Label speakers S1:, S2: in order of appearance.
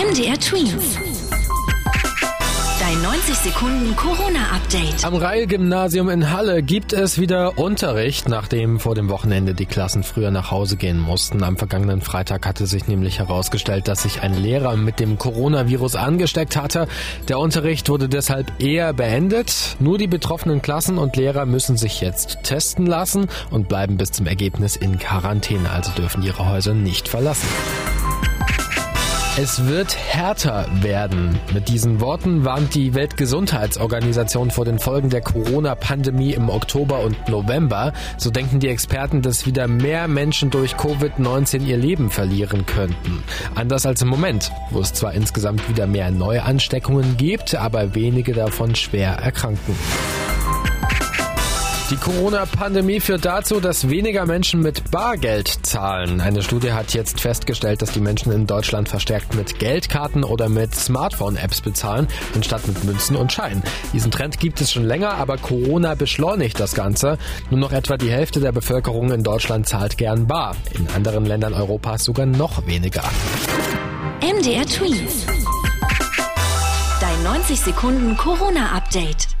S1: MDR Twins. Dein 90 Sekunden Corona-Update.
S2: Am Reil-Gymnasium in Halle gibt es wieder Unterricht, nachdem vor dem Wochenende die Klassen früher nach Hause gehen mussten. Am vergangenen Freitag hatte sich nämlich herausgestellt, dass sich ein Lehrer mit dem Coronavirus angesteckt hatte. Der Unterricht wurde deshalb eher beendet. Nur die betroffenen Klassen und Lehrer müssen sich jetzt testen lassen und bleiben bis zum Ergebnis in Quarantäne, also dürfen ihre Häuser nicht verlassen. Es wird härter werden. Mit diesen Worten warnt die Weltgesundheitsorganisation vor den Folgen der Corona-Pandemie im Oktober und November. So denken die Experten, dass wieder mehr Menschen durch Covid-19 ihr Leben verlieren könnten. Anders als im Moment, wo es zwar insgesamt wieder mehr Neuansteckungen gibt, aber wenige davon schwer erkranken. Die Corona-Pandemie führt dazu, dass weniger Menschen mit Bargeld zahlen. Eine Studie hat jetzt festgestellt, dass die Menschen in Deutschland verstärkt mit Geldkarten oder mit Smartphone-Apps bezahlen, anstatt mit Münzen und Scheinen. Diesen Trend gibt es schon länger, aber Corona beschleunigt das Ganze. Nur noch etwa die Hälfte der Bevölkerung in Deutschland zahlt gern bar. In anderen Ländern Europas sogar noch weniger.
S1: MDR Twins. Dein 90 Sekunden Corona-Update.